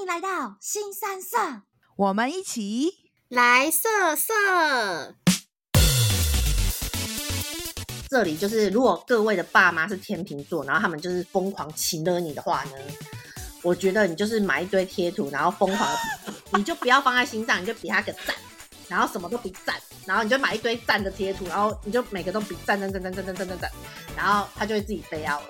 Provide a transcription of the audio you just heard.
欢迎来到新三色，我们一起来色色。这里就是，如果各位的爸妈是天秤座，然后他们就是疯狂请了你的话呢，我觉得你就是买一堆贴图，然后疯狂，你就不要放在心上，你就比他个赞，然后什么都比赞，然后你就买一堆赞的贴图，然后你就每个都比赞，赞，赞，赞，赞，赞，赞，赞，赞，然后他就会自己飞要了。